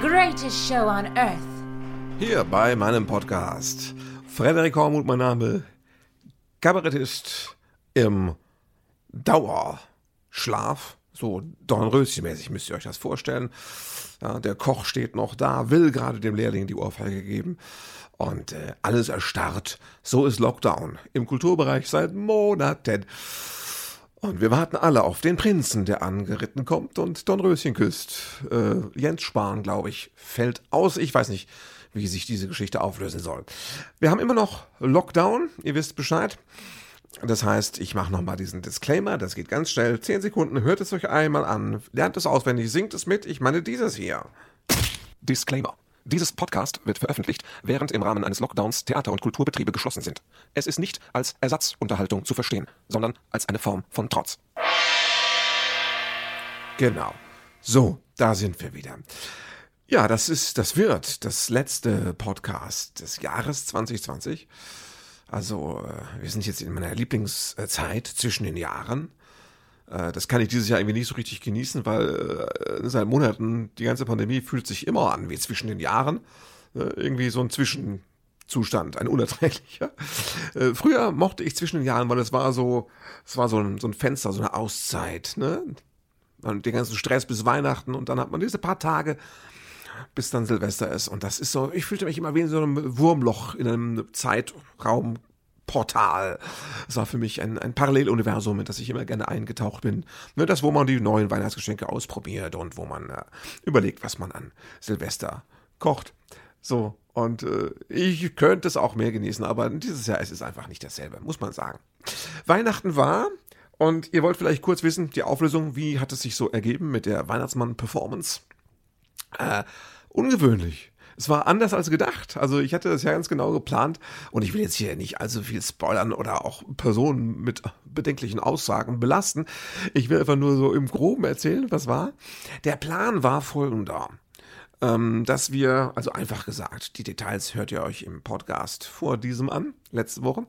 greatest show on earth. Hier bei meinem Podcast. Frederik Hormuth, mein Name. Kabarettist im Dauerschlaf. So Dornröschen-mäßig müsst ihr euch das vorstellen. Ja, der Koch steht noch da, will gerade dem Lehrling die Ohrfeige geben. Und äh, alles erstarrt. So ist Lockdown im Kulturbereich seit Monaten. Und wir warten alle auf den Prinzen, der angeritten kommt und Dornröschen küsst. Äh, Jens Spahn, glaube ich, fällt aus. Ich weiß nicht, wie sich diese Geschichte auflösen soll. Wir haben immer noch Lockdown, ihr wisst Bescheid. Das heißt, ich mache nochmal diesen Disclaimer, das geht ganz schnell. Zehn Sekunden, hört es euch einmal an, lernt es auswendig, singt es mit. Ich meine dieses hier. Disclaimer. Dieses Podcast wird veröffentlicht, während im Rahmen eines Lockdowns Theater- und Kulturbetriebe geschlossen sind. Es ist nicht als Ersatzunterhaltung zu verstehen, sondern als eine Form von Trotz. Genau. So, da sind wir wieder. Ja, das ist, das wird das letzte Podcast des Jahres 2020. Also, äh, wir sind jetzt in meiner Lieblingszeit zwischen den Jahren. Äh, Das kann ich dieses Jahr irgendwie nicht so richtig genießen, weil äh, seit Monaten die ganze Pandemie fühlt sich immer an wie zwischen den Jahren. Äh, Irgendwie so ein Zwischenzustand, ein unerträglicher. Äh, Früher mochte ich zwischen den Jahren, weil es war so, es war so ein, so ein Fenster, so eine Auszeit, ne? Und den ganzen Stress bis Weihnachten und dann hat man diese paar Tage, bis dann Silvester ist. Und das ist so, ich fühlte mich immer wie in so einem Wurmloch in einem Zeitraumportal. Es war für mich ein, ein Paralleluniversum, in das ich immer gerne eingetaucht bin. Ne, das, wo man die neuen Weihnachtsgeschenke ausprobiert und wo man äh, überlegt, was man an Silvester kocht. So, und äh, ich könnte es auch mehr genießen, aber dieses Jahr ist es einfach nicht dasselbe, muss man sagen. Weihnachten war, und ihr wollt vielleicht kurz wissen, die Auflösung, wie hat es sich so ergeben mit der Weihnachtsmann-Performance? Äh, ungewöhnlich. Es war anders als gedacht. Also ich hatte das ja ganz genau geplant und ich will jetzt hier nicht allzu viel spoilern oder auch Personen mit bedenklichen Aussagen belasten. Ich will einfach nur so im Groben erzählen, was war. Der Plan war folgender. Ähm, dass wir, also einfach gesagt, die Details hört ihr euch im Podcast vor diesem an, letzte Woche.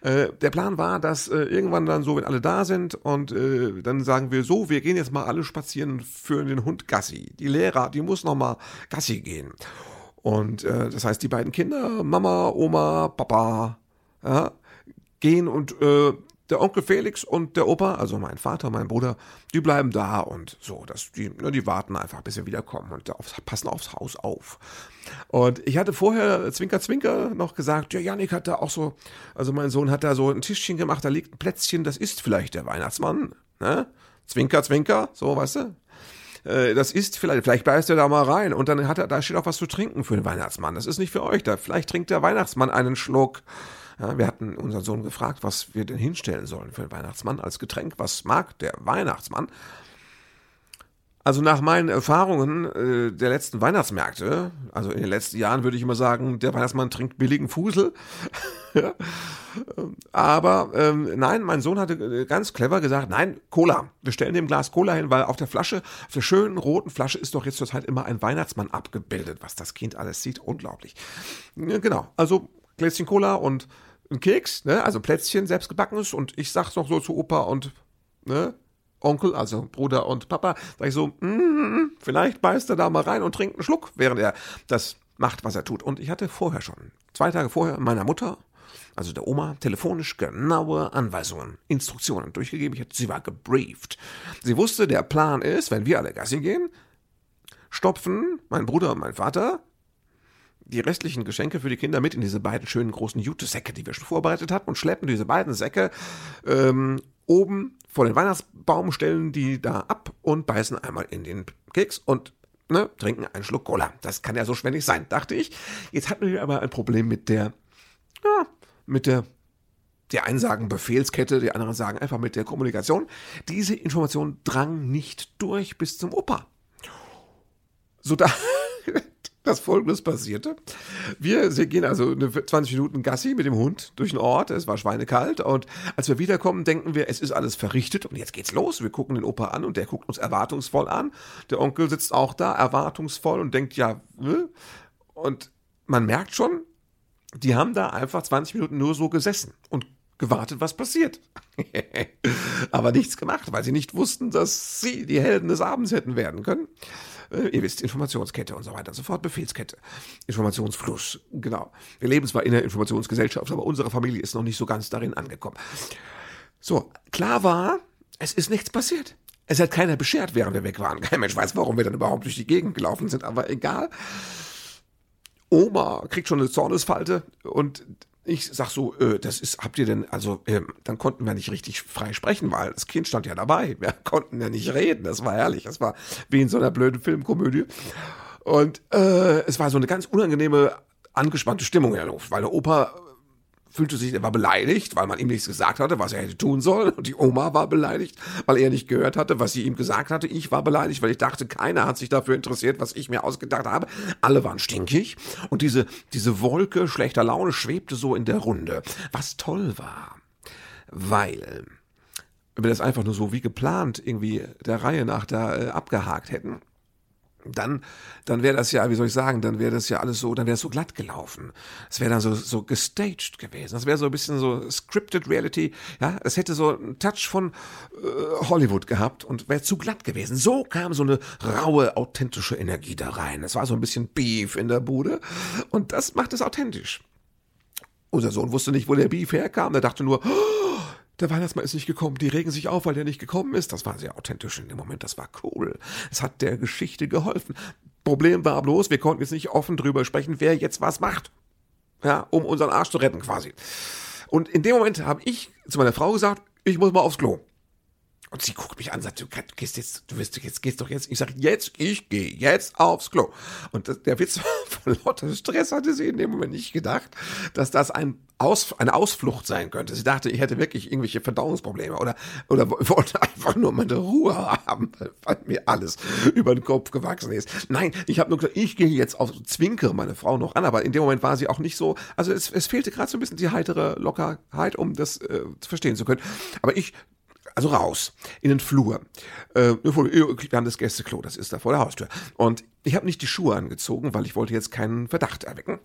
Äh, der Plan war, dass äh, irgendwann dann so, wenn alle da sind und äh, dann sagen wir so, wir gehen jetzt mal alle spazieren für den Hund Gassi. Die Lehrer, die muss noch mal Gassi gehen. Und äh, das heißt, die beiden Kinder, Mama, Oma, Papa, ja, gehen und äh, der Onkel Felix und der Opa, also mein Vater, mein Bruder, die bleiben da und so, dass die, ne, die warten einfach, bis wir wiederkommen und auf, passen aufs Haus auf. Und ich hatte vorher Zwinker Zwinker noch gesagt, ja, Janik hat da auch so, also mein Sohn hat da so ein Tischchen gemacht, da liegt ein Plätzchen, das ist vielleicht der Weihnachtsmann, ne? Zwinker Zwinker, so, weißt du? Äh, das ist vielleicht, vielleicht beißt er da mal rein und dann hat er, da steht auch was zu trinken für den Weihnachtsmann. Das ist nicht für euch da. Vielleicht trinkt der Weihnachtsmann einen Schluck. Ja, wir hatten unseren Sohn gefragt, was wir denn hinstellen sollen für den Weihnachtsmann als Getränk. Was mag der Weihnachtsmann? Also nach meinen Erfahrungen äh, der letzten Weihnachtsmärkte, also in den letzten Jahren würde ich immer sagen, der Weihnachtsmann trinkt billigen Fusel. Aber ähm, nein, mein Sohn hatte äh, ganz clever gesagt, nein, Cola. Wir stellen dem Glas Cola hin, weil auf der Flasche, auf der schönen roten Flasche ist doch jetzt zurzeit immer ein Weihnachtsmann abgebildet, was das Kind alles sieht. Unglaublich. Ja, genau, also Gläschen Cola und ein Keks, ne? also Plätzchen, selbstgebackenes und ich sag's noch so zu Opa und ne? Onkel, also Bruder und Papa, sag ich so, mm, vielleicht beißt er da mal rein und trinkt einen Schluck, während er das macht, was er tut. Und ich hatte vorher schon, zwei Tage vorher, meiner Mutter, also der Oma, telefonisch genaue Anweisungen, Instruktionen durchgegeben. Ich hatte, sie war gebrieft. Sie wusste, der Plan ist, wenn wir alle Gassi gehen, stopfen mein Bruder und mein Vater die restlichen Geschenke für die Kinder mit in diese beiden schönen großen Jutesäcke, die wir schon vorbereitet hatten, und schleppen diese beiden Säcke ähm, oben vor den Weihnachtsbaum, stellen die da ab und beißen einmal in den Keks und ne, trinken einen Schluck Cola. Das kann ja so schwer nicht sein, dachte ich. Jetzt hatten wir aber ein Problem mit der, ja, mit der die einen sagen Befehlskette, die anderen sagen einfach mit der Kommunikation. Diese Information drang nicht durch bis zum Opa. So da, dass Folgendes passierte. Wir gehen also eine 20 Minuten Gassi mit dem Hund durch den Ort. Es war schweinekalt. Und als wir wiederkommen, denken wir, es ist alles verrichtet und jetzt geht's los. Wir gucken den Opa an und der guckt uns erwartungsvoll an. Der Onkel sitzt auch da, erwartungsvoll und denkt, ja, äh? und man merkt schon, die haben da einfach 20 Minuten nur so gesessen und gewartet, was passiert. Aber nichts gemacht, weil sie nicht wussten, dass sie die Helden des Abends hätten werden können. Äh, ihr wisst, Informationskette und so weiter und so fort, Befehlskette, Informationsfluss, genau. Wir leben zwar in der Informationsgesellschaft, aber unsere Familie ist noch nicht so ganz darin angekommen. So, klar war, es ist nichts passiert. Es hat keiner beschert, während wir weg waren. Kein Mensch weiß, warum wir dann überhaupt durch die Gegend gelaufen sind, aber egal. Oma kriegt schon eine Zornesfalte und ich sag so, äh, das ist, habt ihr denn, also, äh, dann konnten wir nicht richtig frei sprechen, weil das Kind stand ja dabei. Wir konnten ja nicht reden. Das war herrlich. Das war wie in so einer blöden Filmkomödie. Und äh, es war so eine ganz unangenehme, angespannte Stimmung in der Luft, weil der Opa fühlte sich, er war beleidigt, weil man ihm nichts gesagt hatte, was er hätte tun sollen. Und die Oma war beleidigt, weil er nicht gehört hatte, was sie ihm gesagt hatte. Ich war beleidigt, weil ich dachte, keiner hat sich dafür interessiert, was ich mir ausgedacht habe. Alle waren stinkig. Und diese, diese Wolke schlechter Laune schwebte so in der Runde. Was toll war. Weil, wenn wir das einfach nur so wie geplant irgendwie der Reihe nach da äh, abgehakt hätten, dann, dann wäre das ja, wie soll ich sagen, dann wäre das ja alles so, dann wäre es so glatt gelaufen. Es wäre dann so, so gestaged gewesen. Das wäre so ein bisschen so scripted Reality. Ja, es hätte so einen Touch von äh, Hollywood gehabt und wäre zu glatt gewesen. So kam so eine raue, authentische Energie da rein. Es war so ein bisschen Beef in der Bude und das macht es authentisch. Unser Sohn wusste nicht, wo der Beef herkam. Er dachte nur, oh, der Weihnachtsmann ist nicht gekommen, die regen sich auf, weil der nicht gekommen ist. Das war sehr authentisch in dem Moment, das war cool. Es hat der Geschichte geholfen. Problem war bloß, wir konnten jetzt nicht offen drüber sprechen, wer jetzt was macht. Ja, um unseren Arsch zu retten quasi. Und in dem Moment habe ich zu meiner Frau gesagt, ich muss mal aufs Klo. Und sie guckt mich an und sagt, du gehst jetzt, du wirst jetzt, gehst doch jetzt. Ich sage, jetzt, ich gehe jetzt aufs Klo. Und das, der Witz war, von lauter Stress hatte sie in dem Moment nicht gedacht, dass das ein Aus, eine Ausflucht sein könnte. Sie dachte, ich hätte wirklich irgendwelche Verdauungsprobleme oder, oder wollte einfach nur meine Ruhe haben, weil mir alles über den Kopf gewachsen ist. Nein, ich habe nur gesagt, ich gehe jetzt auf, zwinkere meine Frau noch an, aber in dem Moment war sie auch nicht so, also es, es fehlte gerade so ein bisschen die heitere Lockerheit, um das äh, verstehen zu können. Aber ich also raus, in den Flur. Äh, an das Gästeklo, das ist da vor der Haustür. Und ich habe nicht die Schuhe angezogen, weil ich wollte jetzt keinen Verdacht erwecken.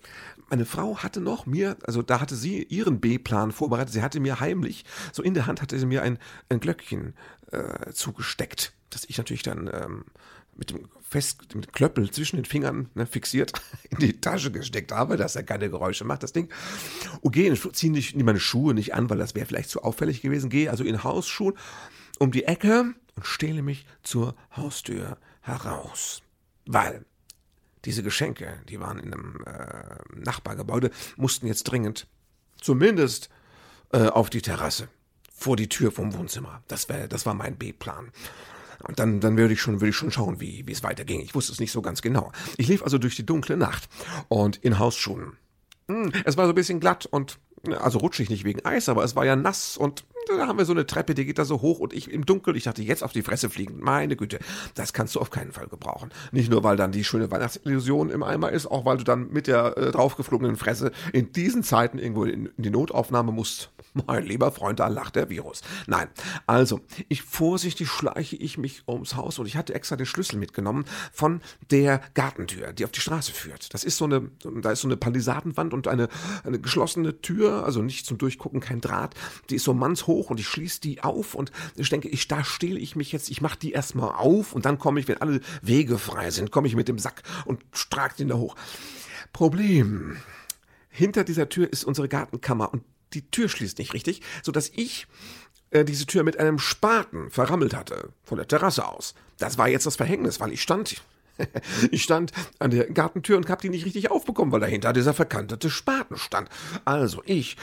Meine Frau hatte noch mir, also da hatte sie ihren B-Plan vorbereitet. Sie hatte mir heimlich, so in der Hand hatte sie mir ein, ein Glöckchen äh, zugesteckt, das ich natürlich dann ähm, mit dem fest mit Klöppel zwischen den Fingern ne, fixiert in die Tasche gesteckt habe, dass er keine Geräusche macht, das Ding. Und gehe, ziehe nicht meine Schuhe nicht an, weil das wäre vielleicht zu auffällig gewesen. Gehe also in Hausschuhen um die Ecke und stehle mich zur Haustür heraus. Weil diese Geschenke, die waren in einem äh, Nachbargebäude, mussten jetzt dringend zumindest äh, auf die Terrasse vor die Tür vom Wohnzimmer. Das, wär, das war mein B-Plan. Und dann, dann würde ich schon, würde ich schon schauen, wie, wie es weiterging. Ich wusste es nicht so ganz genau. Ich lief also durch die dunkle Nacht und in Hausschuhen. Hm, es war so ein bisschen glatt und, also rutschig nicht wegen Eis, aber es war ja nass und da haben wir so eine Treppe, die geht da so hoch und ich im Dunkeln, ich dachte, jetzt auf die Fresse fliegen. Meine Güte, das kannst du auf keinen Fall gebrauchen. Nicht nur, weil dann die schöne Weihnachtsillusion im Eimer ist, auch weil du dann mit der äh, draufgeflogenen Fresse in diesen Zeiten irgendwo in, in die Notaufnahme musst. Mein lieber Freund, da lacht der Virus. Nein, also, ich vorsichtig schleiche ich mich ums Haus und ich hatte extra den Schlüssel mitgenommen von der Gartentür, die auf die Straße führt. Das ist so eine, da ist so eine Palisadenwand und eine, eine geschlossene Tür, also nicht zum Durchgucken, kein Draht. Die ist so mannshoch und ich schließe die auf und ich denke, ich, da stehle ich mich jetzt, ich mache die erstmal auf und dann komme ich, wenn alle Wege frei sind, komme ich mit dem Sack und trage den da hoch. Problem. Hinter dieser Tür ist unsere Gartenkammer und die Tür schließt nicht richtig, so dass ich äh, diese Tür mit einem Spaten verrammelt hatte, von der Terrasse aus. Das war jetzt das Verhängnis, weil ich stand ich stand an der Gartentür und hab die nicht richtig aufbekommen, weil dahinter dieser verkantete Spaten stand. Also ich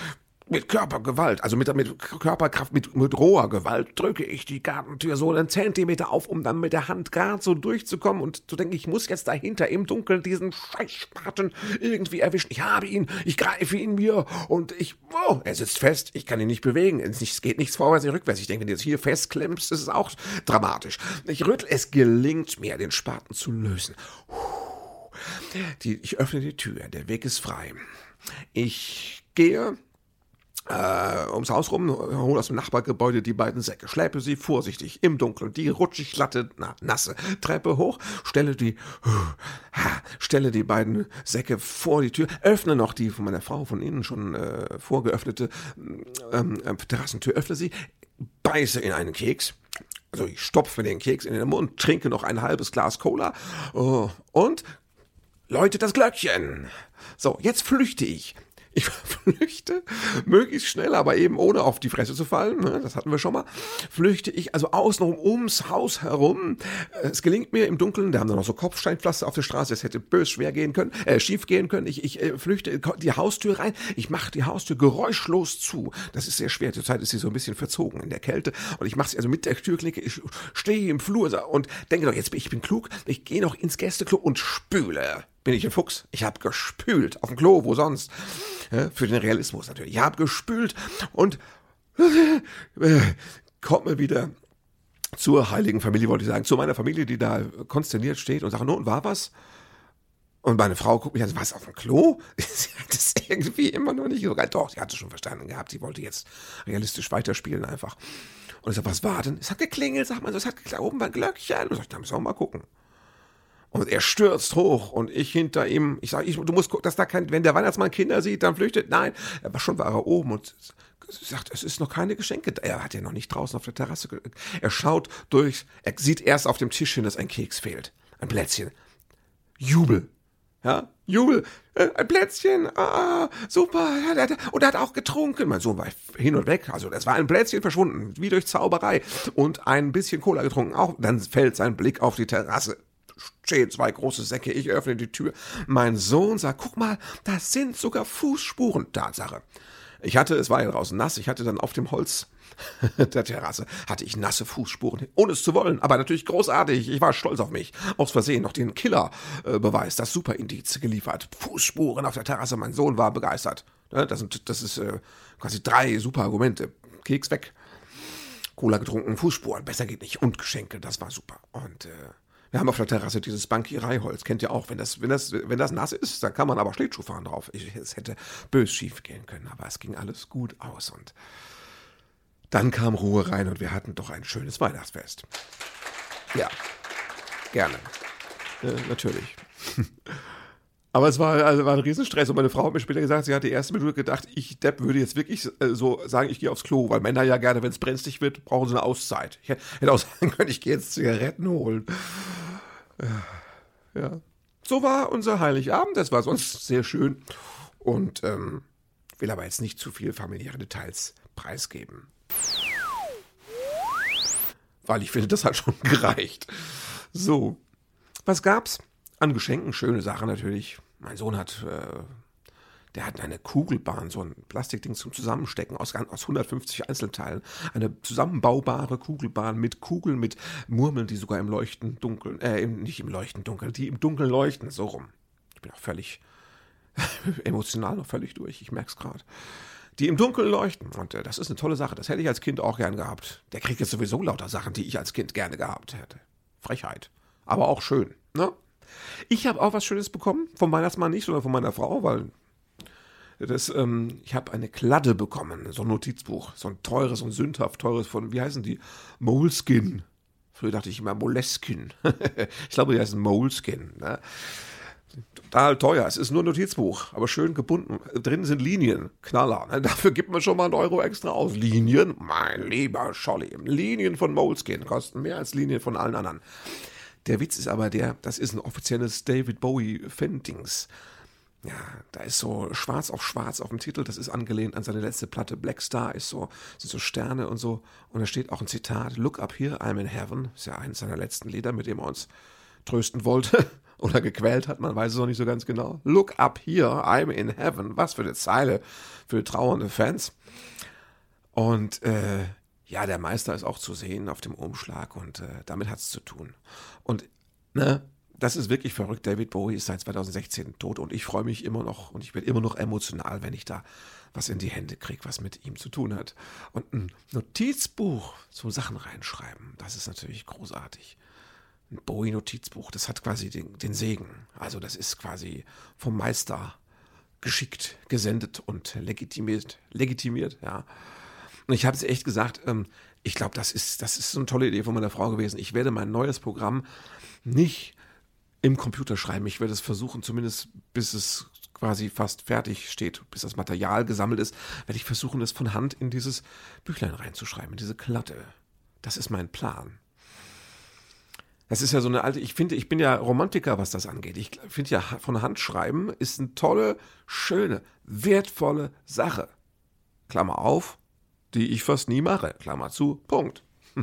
mit Körpergewalt, also mit, mit Körperkraft, mit, mit roher Gewalt drücke ich die Gartentür so einen Zentimeter auf, um dann mit der Hand gerade so durchzukommen und zu denken, ich muss jetzt dahinter im Dunkeln diesen Scheißspaten irgendwie erwischen. Ich habe ihn, ich greife ihn mir und ich, oh, er sitzt fest, ich kann ihn nicht bewegen, es geht nichts vorwärts, nicht rückwärts. Ich denke, wenn du jetzt hier festklemmst, ist es auch dramatisch. Ich rüttel, es gelingt mir, den Spaten zu lösen. Die, ich öffne die Tür, der Weg ist frei. Ich gehe äh, ums Haus rum, hole aus dem Nachbargebäude die beiden Säcke, schleppe sie vorsichtig im Dunkeln, die rutschig glatte, na, nasse Treppe hoch, stelle die, stelle die beiden Säcke vor die Tür, öffne noch die von meiner Frau von innen schon äh, vorgeöffnete ähm, äh, Terrassentür, öffne sie, beiße in einen Keks, also ich stopfe den Keks in den Mund, trinke noch ein halbes Glas Cola uh, und läute das Glöckchen. So, jetzt flüchte ich ich flüchte möglichst schnell, aber eben ohne auf die Fresse zu fallen, ne, das hatten wir schon mal, flüchte ich also außenrum ums Haus herum. Es gelingt mir im Dunkeln, da haben wir noch so Kopfsteinpflaster auf der Straße, es hätte bös schwer gehen können, äh, schief gehen können. Ich, ich äh, flüchte die Haustür rein, ich mache die Haustür geräuschlos zu. Das ist sehr schwer, zurzeit ist sie so ein bisschen verzogen in der Kälte. Und ich mache sie also mit der Türklinke, ich stehe im Flur und denke doch, jetzt ich bin klug, ich gehe noch ins Gästeklo und spüle bin ich ein Fuchs. Ich habe gespült auf dem Klo, wo sonst? Für den Realismus natürlich. Ich habe gespült und äh, kommt mir wieder zur heiligen Familie, wollte ich sagen, zu meiner Familie, die da konsterniert steht und sagt, nun, war was? Und meine Frau guckt mich an, was auf dem Klo? sie hat es irgendwie immer noch nicht so geil. Doch, sie hat es schon verstanden gehabt. Sie wollte jetzt realistisch weiterspielen einfach. Und ich sag, was war denn? Es hat geklingelt, sagt man so, es hat geklingelt, oben war ein Glöckchen. Und ich sag, da müssen wir mal gucken. Und er stürzt hoch und ich hinter ihm. Ich sage, du musst gucken, dass da kein, wenn der Weihnachtsmann Kinder sieht, dann flüchtet. Nein, aber schon war er oben und sagt, es ist noch keine Geschenke. Er hat ja noch nicht draußen auf der Terrasse. Er schaut durch, er sieht erst auf dem Tisch hin, dass ein Keks fehlt. Ein Plätzchen. Jubel. Ja, Jubel. Äh, ein Plätzchen. Ah, super. Und er hat auch getrunken. Mein Sohn war hin und weg. Also, das war ein Plätzchen verschwunden, wie durch Zauberei. Und ein bisschen Cola getrunken. Auch dann fällt sein Blick auf die Terrasse stehen zwei große Säcke, ich öffne die Tür. Mein Sohn sagt, guck mal, das sind sogar Fußspuren. Tatsache. Ich hatte, es war ja draußen nass, ich hatte dann auf dem Holz der Terrasse hatte ich nasse Fußspuren, ohne es zu wollen, aber natürlich großartig. Ich war stolz auf mich. Aus Versehen noch den Killerbeweis, das Superindiz geliefert. Fußspuren auf der Terrasse, mein Sohn war begeistert. Das, sind, das ist äh, quasi drei super Argumente. Keks weg, Cola getrunken, Fußspuren, besser geht nicht und Geschenke, das war super. Und äh, wir haben auf der Terrasse dieses Bankiereiholz, kennt ihr auch. Wenn das, wenn, das, wenn das nass ist, dann kann man aber Schlittschuh fahren drauf. Ich, es hätte bös schief gehen können, aber es ging alles gut aus. Und dann kam Ruhe rein und wir hatten doch ein schönes Weihnachtsfest. Ja, gerne. Äh, natürlich. Aber es war, also war ein Riesenstress und meine Frau hat mir später gesagt, sie hat die erste Minute gedacht, ich Depp würde jetzt wirklich äh, so sagen, ich gehe aufs Klo, weil Männer ja gerne, wenn es brenzlig wird, brauchen sie eine Auszeit. Ich hätte auch sagen können, ich gehe jetzt Zigaretten holen. Ja. So war unser Heiligabend, das war sonst sehr schön und ähm, will aber jetzt nicht zu viel familiäre Details preisgeben. Weil ich finde, das hat schon gereicht. So, was gab's? An Geschenken schöne Sachen natürlich. Mein Sohn hat, äh, der hat eine Kugelbahn, so ein Plastikding zum Zusammenstecken aus, aus 150 Einzelteilen. Eine zusammenbaubare Kugelbahn mit Kugeln, mit Murmeln, die sogar im Leuchten dunkeln, äh, nicht im Leuchten dunkeln, die im Dunkeln leuchten, so rum. Ich bin auch völlig emotional noch völlig durch, ich merk's gerade die im Dunkeln leuchten. Und äh, das ist eine tolle Sache. Das hätte ich als Kind auch gern gehabt. Der kriegt jetzt sowieso lauter Sachen, die ich als Kind gerne gehabt hätte. Frechheit. Aber auch schön. Ne? Ich habe auch was Schönes bekommen, vom Weihnachtsmann nicht, sondern von meiner Frau, weil das, ähm, ich habe eine Kladde bekommen, so ein Notizbuch, so ein teures und sündhaft teures von, wie heißen die? Moleskin. Früher dachte ich immer Moleskin. ich glaube, die heißen Moleskin. Ne? Total teuer. Es ist nur ein Notizbuch, aber schön gebunden. Drin sind Linien, Knaller. Ne? Dafür gibt man schon mal einen Euro extra aus. Linien, mein lieber Scholli. Linien von Moleskin kosten mehr als Linien von allen anderen. Der Witz ist aber der, das ist ein offizielles David Bowie Fendings. Ja, da ist so schwarz auf schwarz auf dem Titel, das ist angelehnt an seine letzte Platte. Black Star ist so, sind so Sterne und so. Und da steht auch ein Zitat, Look up here, I'm in heaven. Ist ja eines seiner letzten Lieder, mit dem er uns trösten wollte oder gequält hat, man weiß es noch nicht so ganz genau. Look up here, I'm in heaven. Was für eine Zeile für trauernde Fans. Und äh, ja, der Meister ist auch zu sehen auf dem Umschlag und äh, damit hat es zu tun. Und ne, das ist wirklich verrückt. David Bowie ist seit 2016 tot und ich freue mich immer noch und ich bin immer noch emotional, wenn ich da was in die Hände kriege, was mit ihm zu tun hat. Und ein Notizbuch zum Sachen reinschreiben, das ist natürlich großartig. Ein Bowie-Notizbuch, das hat quasi den, den Segen. Also das ist quasi vom Meister geschickt gesendet und legitimiert, legitimiert, ja. Und ich habe es echt gesagt, ähm, ich glaube, das ist, das ist so eine tolle Idee von meiner Frau gewesen. Ich werde mein neues Programm nicht im Computer schreiben. Ich werde es versuchen, zumindest bis es quasi fast fertig steht, bis das Material gesammelt ist, werde ich versuchen, es von Hand in dieses Büchlein reinzuschreiben, in diese Klatte. Das ist mein Plan. Das ist ja so eine alte, ich finde, ich bin ja Romantiker, was das angeht. Ich finde ja, von Hand schreiben ist eine tolle, schöne, wertvolle Sache. Klammer auf, die ich fast nie mache. Klammer zu, Punkt.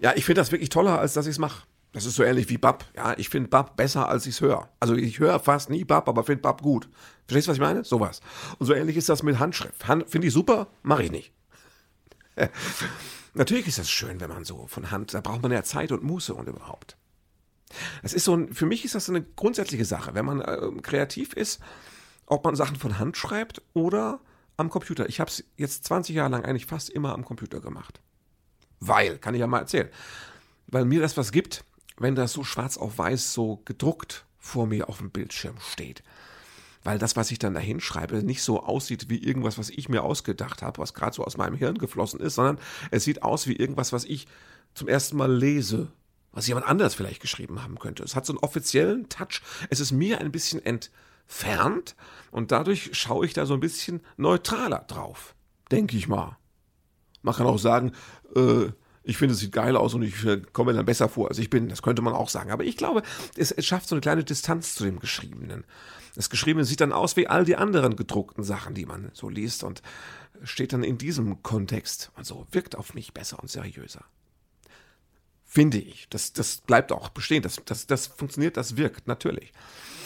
ja, ich finde das wirklich toller, als dass ich es mache. Das ist so ähnlich wie Bab. Ja, ich finde Bab besser, als ich es höre. Also ich höre fast nie Bab, aber finde Bab gut. Verstehst du, was ich meine? Sowas. Und so ähnlich ist das mit Handschrift. Hand, finde ich super, mache ich nicht. Natürlich ist das schön, wenn man so von Hand, da braucht man ja Zeit und Muße und überhaupt. Das ist so ein, für mich ist das eine grundsätzliche Sache, wenn man äh, kreativ ist, ob man Sachen von Hand schreibt oder am Computer. Ich habe es jetzt 20 Jahre lang eigentlich fast immer am Computer gemacht. Weil, kann ich ja mal erzählen, weil mir das was gibt, wenn das so schwarz auf weiß so gedruckt vor mir auf dem Bildschirm steht. Weil das, was ich dann da hinschreibe, nicht so aussieht wie irgendwas, was ich mir ausgedacht habe, was gerade so aus meinem Hirn geflossen ist, sondern es sieht aus wie irgendwas, was ich zum ersten Mal lese, was jemand anders vielleicht geschrieben haben könnte. Es hat so einen offiziellen Touch. Es ist mir ein bisschen entfernt und dadurch schaue ich da so ein bisschen neutraler drauf, denke ich mal. Man kann auch sagen, äh, ich finde, es sieht geil aus und ich äh, komme mir dann besser vor, als ich bin. Das könnte man auch sagen. Aber ich glaube, es, es schafft so eine kleine Distanz zu dem Geschriebenen. Das Geschriebene sieht dann aus wie all die anderen gedruckten Sachen, die man so liest und steht dann in diesem Kontext und so wirkt auf mich besser und seriöser. Finde ich. Das, das bleibt auch bestehen. Das, das, das funktioniert, das wirkt, natürlich.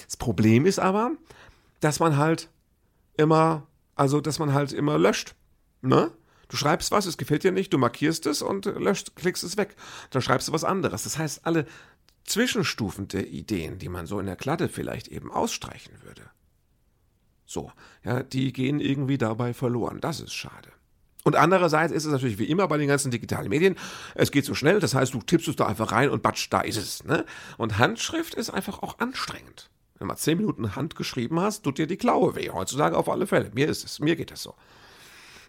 Das Problem ist aber, dass man halt immer, also, dass man halt immer löscht. Ne? Du schreibst was, es gefällt dir nicht, du markierst es und löscht, klickst es weg. Dann schreibst du was anderes. Das heißt, alle Zwischenstufen der Ideen, die man so in der Klatte vielleicht eben ausstreichen würde. So, ja, die gehen irgendwie dabei verloren. Das ist schade. Und andererseits ist es natürlich wie immer bei den ganzen digitalen Medien, es geht so schnell, das heißt, du tippst es da einfach rein und batsch, da ist es. Ne? Und Handschrift ist einfach auch anstrengend. Wenn man zehn Minuten Hand geschrieben hast, tut dir die Klaue weh. Heutzutage auf alle Fälle. Mir ist es, mir geht es so.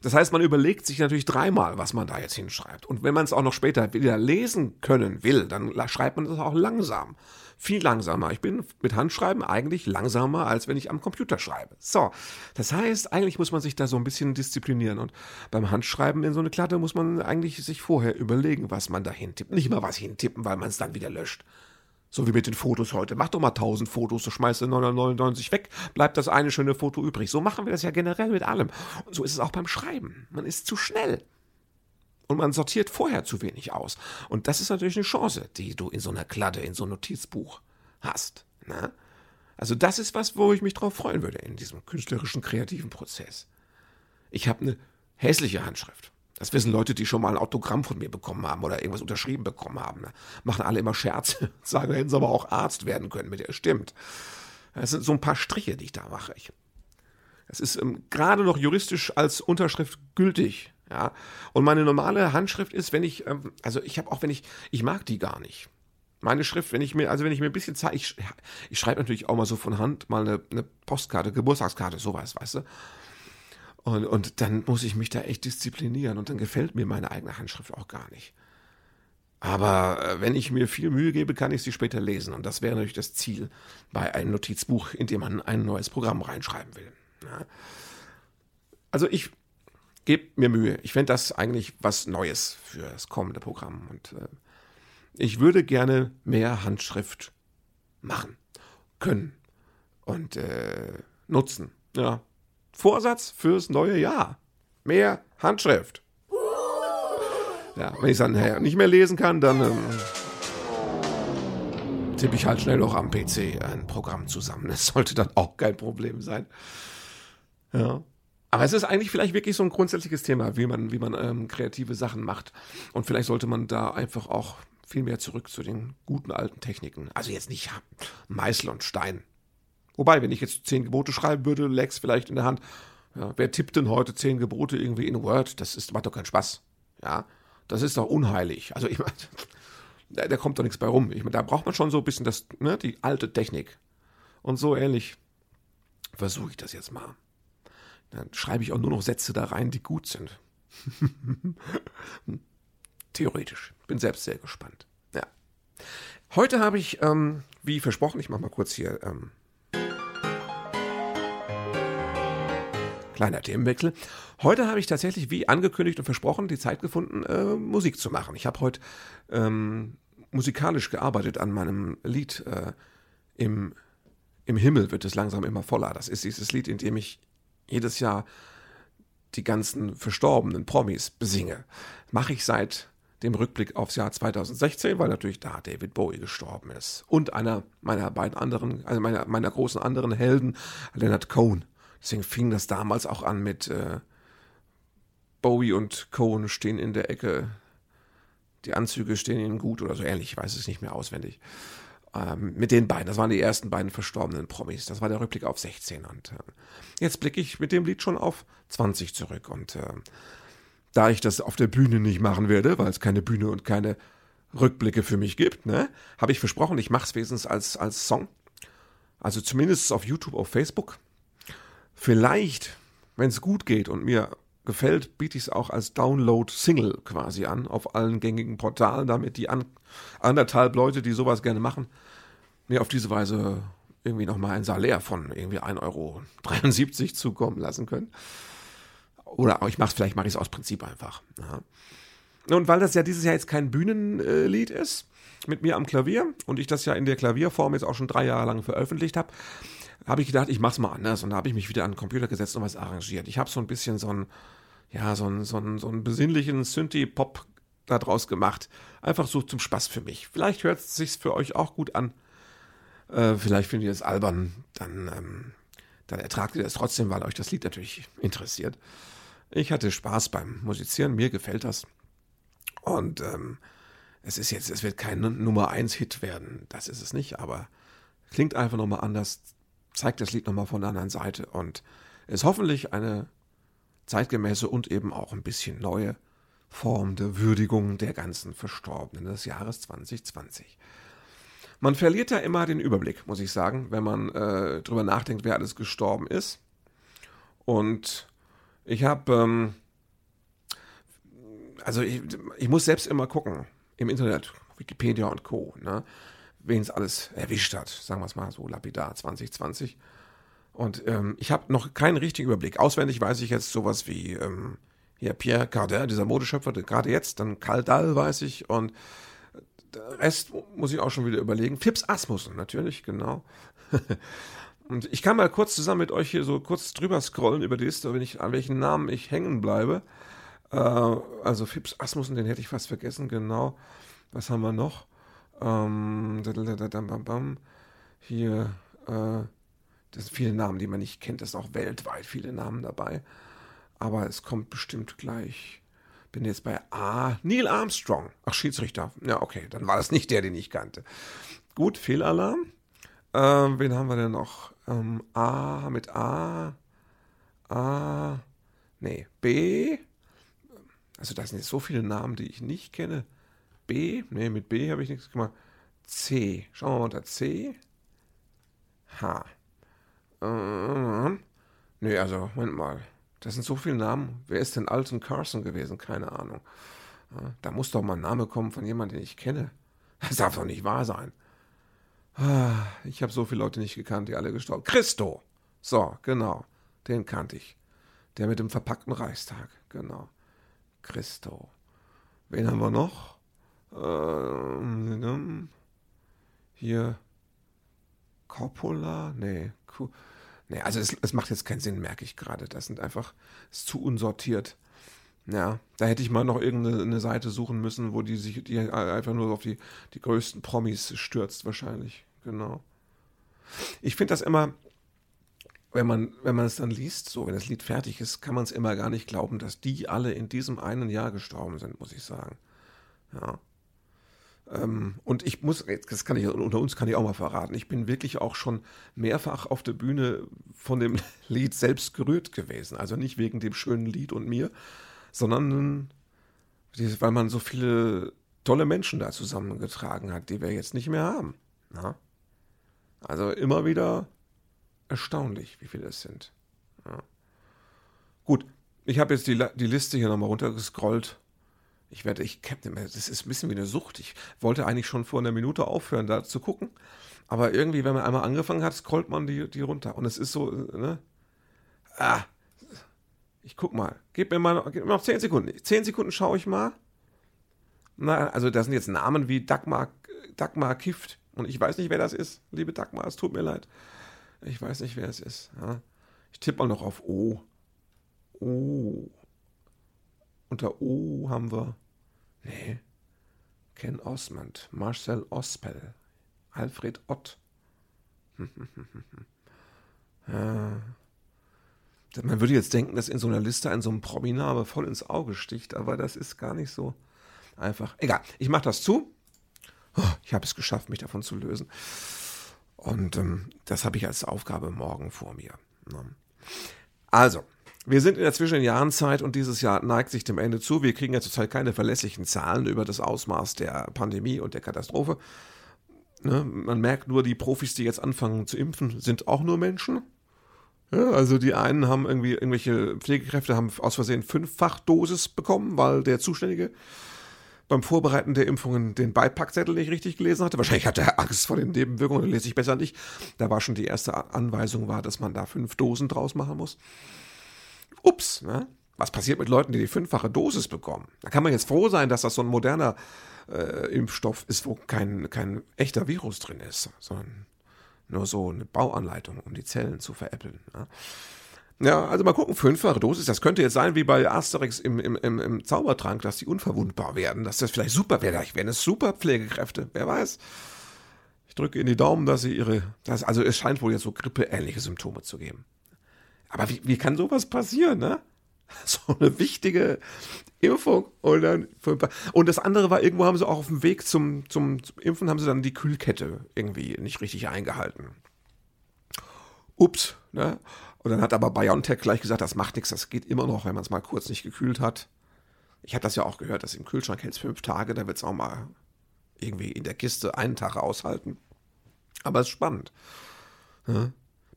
Das heißt, man überlegt sich natürlich dreimal, was man da jetzt hinschreibt. Und wenn man es auch noch später wieder lesen können will, dann schreibt man es auch langsam. Viel langsamer. Ich bin mit Handschreiben eigentlich langsamer, als wenn ich am Computer schreibe. So. Das heißt, eigentlich muss man sich da so ein bisschen disziplinieren. Und beim Handschreiben in so eine Klatte muss man eigentlich sich vorher überlegen, was man da hintippt. Nicht mal was hintippen, weil man es dann wieder löscht. So wie mit den Fotos heute. Mach doch mal 1000 Fotos, du schmeißt 999 weg, bleibt das eine schöne Foto übrig. So machen wir das ja generell mit allem. Und so ist es auch beim Schreiben. Man ist zu schnell. Und man sortiert vorher zu wenig aus. Und das ist natürlich eine Chance, die du in so einer Kladde, in so einem Notizbuch hast. Ne? Also das ist was, wo ich mich drauf freuen würde in diesem künstlerischen, kreativen Prozess. Ich habe eine hässliche Handschrift. Das wissen Leute, die schon mal ein Autogramm von mir bekommen haben oder irgendwas unterschrieben bekommen haben. Ne? Machen alle immer Scherze. Sagen, hätten sie aber auch Arzt werden können mit der. Stimmt. Das sind so ein paar Striche, die ich da mache. Ich. Das ist ähm, gerade noch juristisch als Unterschrift gültig. Ja. Und meine normale Handschrift ist, wenn ich, ähm, also ich habe auch, wenn ich, ich mag die gar nicht. Meine Schrift, wenn ich mir, also wenn ich mir ein bisschen Zeit, ich, ich schreibe natürlich auch mal so von Hand mal eine, eine Postkarte, Geburtstagskarte, sowas, weißt du. Und, und dann muss ich mich da echt disziplinieren und dann gefällt mir meine eigene Handschrift auch gar nicht. Aber äh, wenn ich mir viel Mühe gebe, kann ich sie später lesen. Und das wäre natürlich das Ziel bei einem Notizbuch, in dem man ein neues Programm reinschreiben will. Also ich gebe mir Mühe. Ich fände das eigentlich was Neues für das kommende Programm. Und äh, ich würde gerne mehr Handschrift machen, können und äh, nutzen. Ja, Vorsatz fürs neue Jahr. Mehr Handschrift. Ja, wenn ich dann nicht mehr lesen kann, dann ähm, tippe ich halt schnell noch am PC ein Programm zusammen. Das sollte dann auch kein Problem sein. Ja. Aber es ist eigentlich vielleicht wirklich so ein grundsätzliches Thema, wie man, wie man ähm, kreative Sachen macht. Und vielleicht sollte man da einfach auch viel mehr zurück zu den guten alten Techniken. Also jetzt nicht Meißel und Stein. Wobei, wenn ich jetzt zehn Gebote schreiben würde, lägst vielleicht in der Hand. Ja, wer tippt denn heute zehn Gebote irgendwie in Word? Das ist, macht doch keinen Spaß. Ja, das ist doch unheilig. Also ich meine, da, da, kommt doch nichts bei rum. Ich meine, da braucht man schon so ein bisschen das, ne, die alte Technik. Und so ähnlich versuche ich das jetzt mal. Dann schreibe ich auch nur noch Sätze da rein, die gut sind. Theoretisch. Bin selbst sehr gespannt. Ja. Heute habe ich, ähm, wie versprochen, ich mache mal kurz hier ähm, kleiner Themenwechsel. Heute habe ich tatsächlich, wie angekündigt und versprochen, die Zeit gefunden, äh, Musik zu machen. Ich habe heute ähm, musikalisch gearbeitet an meinem Lied äh, im, im Himmel wird es langsam immer voller. Das ist dieses Lied, in dem ich jedes Jahr die ganzen verstorbenen Promis besinge. Mache ich seit dem Rückblick aufs Jahr 2016, weil natürlich da David Bowie gestorben ist. Und einer meiner beiden anderen, also meiner, meiner großen anderen Helden, Leonard Cohen. Deswegen fing das damals auch an mit äh, Bowie und Cohen stehen in der Ecke. Die Anzüge stehen ihnen gut oder so ähnlich, ich weiß es nicht mehr auswendig. Ähm, mit den beiden, das waren die ersten beiden verstorbenen Promis. Das war der Rückblick auf 16. Und äh, jetzt blicke ich mit dem Lied schon auf 20 zurück. Und äh, da ich das auf der Bühne nicht machen werde, weil es keine Bühne und keine Rückblicke für mich gibt, ne, habe ich versprochen, ich mache es wenigstens als, als Song. Also zumindest auf YouTube, auf Facebook. Vielleicht, wenn es gut geht und mir gefällt, biete ich es auch als Download-Single quasi an, auf allen gängigen Portalen, damit die an, anderthalb Leute, die sowas gerne machen, mir auf diese Weise irgendwie nochmal ein Salär von irgendwie 1,73 Euro zukommen lassen können. Oder ich mache es, vielleicht mache ich es aus Prinzip einfach. Ja. Und weil das ja dieses Jahr jetzt kein Bühnenlied ist, mit mir am Klavier und ich das ja in der Klavierform jetzt auch schon drei Jahre lang veröffentlicht habe, habe ich gedacht, ich mache es mal anders. Und da habe ich mich wieder an den Computer gesetzt und was arrangiert. Ich habe so ein bisschen so ein, ja, so einen, so einen, so einen besinnlichen Synthie-Pop daraus gemacht. Einfach so zum Spaß für mich. Vielleicht hört es sich für euch auch gut an. Äh, vielleicht findet ihr es albern. Dann, ähm, dann ertragt ihr das trotzdem, weil euch das Lied natürlich interessiert. Ich hatte Spaß beim Musizieren. Mir gefällt das. Und ähm, es ist jetzt, es wird kein Nummer 1 Hit werden. Das ist es nicht, aber klingt einfach nochmal anders, zeigt das Lied nochmal von der anderen Seite und ist hoffentlich eine zeitgemäße und eben auch ein bisschen neue Form der Würdigung der ganzen Verstorbenen des Jahres 2020. Man verliert da immer den Überblick, muss ich sagen, wenn man äh, drüber nachdenkt, wer alles gestorben ist. Und ich habe, ähm, also ich, ich, muss selbst immer gucken im Internet, Wikipedia und Co. Ne? Wen es alles erwischt hat, sagen wir es mal so lapidar 2020. Und ähm, ich habe noch keinen richtigen Überblick. Auswendig weiß ich jetzt sowas wie ähm, hier Pierre Cardin, dieser Modeschöpfer, gerade jetzt, dann Karl Dahl weiß ich und der Rest muss ich auch schon wieder überlegen. Fips Asmussen, natürlich, genau. und ich kann mal kurz zusammen mit euch hier so kurz drüber scrollen über die Liste, wenn ich, an welchen Namen ich hängen bleibe. Äh, also Fips Asmussen, den hätte ich fast vergessen, genau. Was haben wir noch? Ähm, hier, äh, das sind viele Namen, die man nicht kennt. Das sind auch weltweit viele Namen dabei. Aber es kommt bestimmt gleich. Bin jetzt bei A. Neil Armstrong. Ach, Schiedsrichter. Ja, okay. Dann war das nicht der, den ich kannte. Gut, Fehlalarm. Ähm, wen haben wir denn noch? Ähm, A mit A. A. Nee, B. Also, da sind jetzt so viele Namen, die ich nicht kenne. B. Ne, mit B habe ich nichts gemacht. C. Schauen wir mal unter C. H. Ähm, ne, also, Moment mal. Das sind so viele Namen. Wer ist denn Alton Carson gewesen? Keine Ahnung. Da muss doch mal ein Name kommen von jemandem, den ich kenne. Das darf doch nicht wahr sein. Ah, ich habe so viele Leute nicht gekannt, die alle gestorben Christo! So, genau. Den kannte ich. Der mit dem verpackten Reichstag. Genau. Christo. Wen haben wir noch? Ähm, hier Coppola? Nee. Nee, also es, es macht jetzt keinen Sinn, merke ich gerade. Das sind einfach, ist zu unsortiert. Ja, da hätte ich mal noch irgendeine Seite suchen müssen, wo die sich, die einfach nur auf die, die größten Promis stürzt, wahrscheinlich. Genau. Ich finde das immer, wenn man, wenn man es dann liest, so, wenn das Lied fertig ist, kann man es immer gar nicht glauben, dass die alle in diesem einen Jahr gestorben sind, muss ich sagen. Ja. Ähm, und ich muss, das kann ich, unter uns kann ich auch mal verraten, ich bin wirklich auch schon mehrfach auf der Bühne von dem Lied selbst gerührt gewesen. Also nicht wegen dem schönen Lied und mir, sondern weil man so viele tolle Menschen da zusammengetragen hat, die wir jetzt nicht mehr haben. Na? Also immer wieder Erstaunlich, wie viele es sind. Ja. Gut, ich habe jetzt die, die Liste hier nochmal runtergescrollt. Ich werde, ich das ist ein bisschen wie eine Sucht. Ich wollte eigentlich schon vor einer Minute aufhören, da zu gucken. Aber irgendwie, wenn man einmal angefangen hat, scrollt man die, die runter. Und es ist so, ne? Ah, ich guck mal. Gib mir mal gib mir noch 10 Sekunden. 10 Sekunden schaue ich mal. Na, also da sind jetzt Namen wie Dagmar, Dagmar Kift. Und ich weiß nicht, wer das ist. Liebe Dagmar, es tut mir leid. Ich weiß nicht, wer es ist. Ja. Ich tippe mal noch auf O. O. Unter O haben wir. Nee. Ken Osmond, Marcel Ospel, Alfred Ott. ja. Man würde jetzt denken, dass in so einer Liste ein so ein Prominame voll ins Auge sticht, aber das ist gar nicht so einfach. Egal, ich mache das zu. Oh, ich habe es geschafft, mich davon zu lösen. Und ähm, das habe ich als Aufgabe morgen vor mir. Ne? Also, wir sind in der Zwischenjahrenzeit und dieses Jahr neigt sich dem Ende zu. Wir kriegen ja zurzeit keine verlässlichen Zahlen über das Ausmaß der Pandemie und der Katastrophe. Ne? Man merkt nur, die Profis, die jetzt anfangen zu impfen, sind auch nur Menschen. Ja, also die einen haben irgendwie, irgendwelche Pflegekräfte haben aus Versehen Fünffachdosis bekommen, weil der Zuständige beim Vorbereiten der Impfungen den Beipackzettel nicht richtig gelesen hatte. Wahrscheinlich hatte er Angst vor den Nebenwirkungen, lese ich besser nicht. Da war schon die erste Anweisung war, dass man da fünf Dosen draus machen muss. Ups, ne? Was passiert mit Leuten, die die fünffache Dosis bekommen? Da kann man jetzt froh sein, dass das so ein moderner äh, Impfstoff ist, wo kein, kein echter Virus drin ist, sondern nur so eine Bauanleitung, um die Zellen zu veräppeln. Ne? Ja, also mal gucken, fünffache Dosis, das könnte jetzt sein wie bei Asterix im, im, im, im Zaubertrank, dass die unverwundbar werden, dass das vielleicht super wäre, vielleicht wären es super Pflegekräfte, wer weiß. Ich drücke in die Daumen, dass sie ihre, das, also es scheint wohl jetzt so grippeähnliche Symptome zu geben. Aber wie, wie kann sowas passieren, ne? So eine wichtige Impfung und dann und das andere war irgendwo haben sie auch auf dem Weg zum, zum, zum Impfen haben sie dann die Kühlkette irgendwie nicht richtig eingehalten. Ups, ne? Und dann hat aber BioNTech gleich gesagt, das macht nichts, das geht immer noch, wenn man es mal kurz nicht gekühlt hat. Ich habe das ja auch gehört, dass im Kühlschrank hält es fünf Tage, da wird es auch mal irgendwie in der Kiste einen Tag aushalten. Aber es ist spannend. Ja?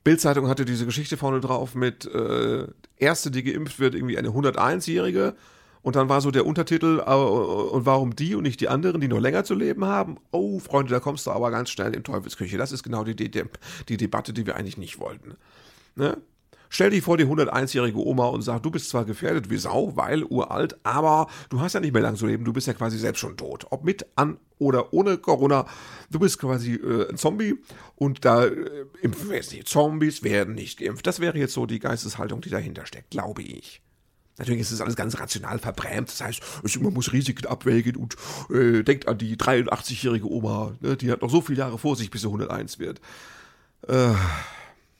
Bildzeitung hatte diese Geschichte vorne drauf mit äh, erste, die geimpft wird, irgendwie eine 101-jährige. Und dann war so der Untertitel, äh, und warum die und nicht die anderen, die noch länger zu leben haben? Oh, Freunde, da kommst du aber ganz schnell in Teufelsküche. Das ist genau die, die, die Debatte, die wir eigentlich nicht wollten. Ne? Stell dich vor die 101-jährige Oma und sag, du bist zwar gefährdet wie Sau, weil uralt, aber du hast ja nicht mehr lang zu leben, du bist ja quasi selbst schon tot. Ob mit, an oder ohne Corona, du bist quasi äh, ein Zombie und da äh, impfen wir jetzt nicht. Zombies werden nicht geimpft. Das wäre jetzt so die Geisteshaltung, die dahinter steckt, glaube ich. Natürlich ist das alles ganz rational verbrämt. Das heißt, man muss Risiken abwägen und äh, denkt an die 83-jährige Oma. Ne? Die hat noch so viele Jahre vor sich, bis sie 101 wird. Äh,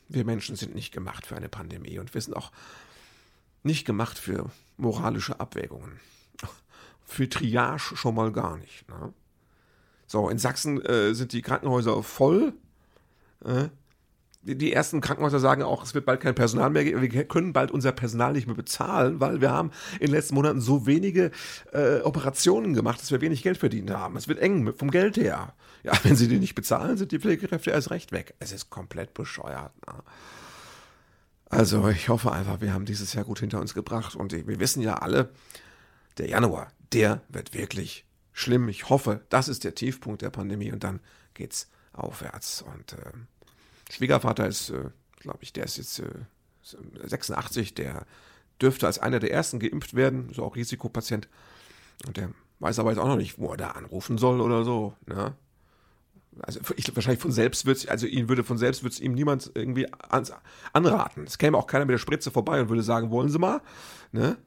wir Menschen sind nicht gemacht für eine Pandemie und wir sind auch nicht gemacht für moralische Abwägungen. Für Triage schon mal gar nicht. Ne? So, in Sachsen äh, sind die Krankenhäuser voll. Äh, die ersten Krankenhäuser sagen auch, es wird bald kein Personal mehr geben. Wir können bald unser Personal nicht mehr bezahlen, weil wir haben in den letzten Monaten so wenige äh, Operationen gemacht, dass wir wenig Geld verdient haben. Es wird eng vom Geld her. Ja, wenn sie die nicht bezahlen, sind die Pflegekräfte erst recht weg. Es ist komplett bescheuert. Ne? Also ich hoffe einfach, wir haben dieses Jahr gut hinter uns gebracht und wir wissen ja alle, der Januar, der wird wirklich schlimm. Ich hoffe, das ist der Tiefpunkt der Pandemie und dann geht's aufwärts und äh, Schwiegervater ist, äh, glaube ich, der ist jetzt äh, 86, der dürfte als einer der ersten geimpft werden, so auch Risikopatient. Und der weiß aber jetzt auch noch nicht, wo er da anrufen soll oder so. Ne? Also ich, wahrscheinlich von selbst wird also ihn würde von selbst wird es ihm niemand irgendwie ans, anraten. Es käme auch keiner mit der Spritze vorbei und würde sagen, wollen Sie mal? Ne?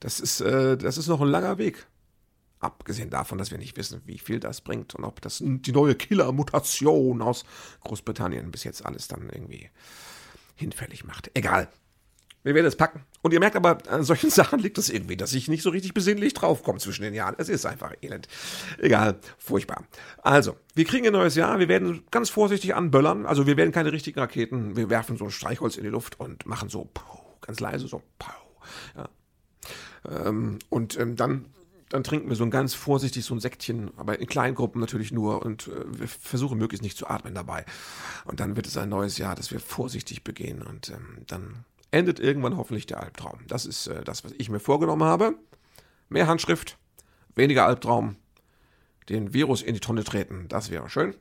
Das ist, äh, das ist noch ein langer Weg. Abgesehen davon, dass wir nicht wissen, wie viel das bringt und ob das die neue Killer-Mutation aus Großbritannien bis jetzt alles dann irgendwie hinfällig macht. Egal. Wir werden es packen. Und ihr merkt aber, an solchen Sachen liegt es irgendwie, dass ich nicht so richtig besinnlich draufkomme zwischen den Jahren. Es ist einfach elend. Egal. Furchtbar. Also, wir kriegen ein neues Jahr. Wir werden ganz vorsichtig anböllern. Also, wir werden keine richtigen Raketen. Wir werfen so ein Streichholz in die Luft und machen so, ganz leise, so, ja. Ähm, und ähm, dann dann trinken wir so ein ganz vorsichtig so ein Säckchen, aber in kleinen Gruppen natürlich nur und äh, wir versuchen möglichst nicht zu atmen dabei. Und dann wird es ein neues Jahr, das wir vorsichtig begehen und ähm, dann endet irgendwann hoffentlich der Albtraum. Das ist äh, das, was ich mir vorgenommen habe. Mehr Handschrift, weniger Albtraum, den Virus in die Tonne treten, das wäre schön.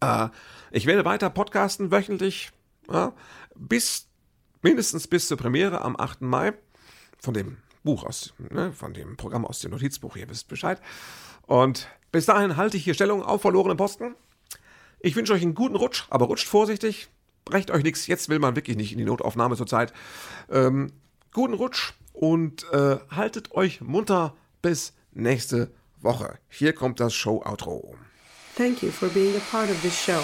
Äh, ich werde weiter podcasten wöchentlich, ja, bis mindestens bis zur Premiere am 8. Mai von dem Buch aus, ne, von dem Programm aus dem Notizbuch, ihr wisst Bescheid. Und bis dahin halte ich hier Stellung auf verlorenen Posten. Ich wünsche euch einen guten Rutsch, aber rutscht vorsichtig. Brecht euch nichts, jetzt will man wirklich nicht in die Notaufnahme zurzeit. Ähm, guten Rutsch und äh, haltet euch munter bis nächste Woche. Hier kommt das Show-Outro. Thank you for being a part of this show.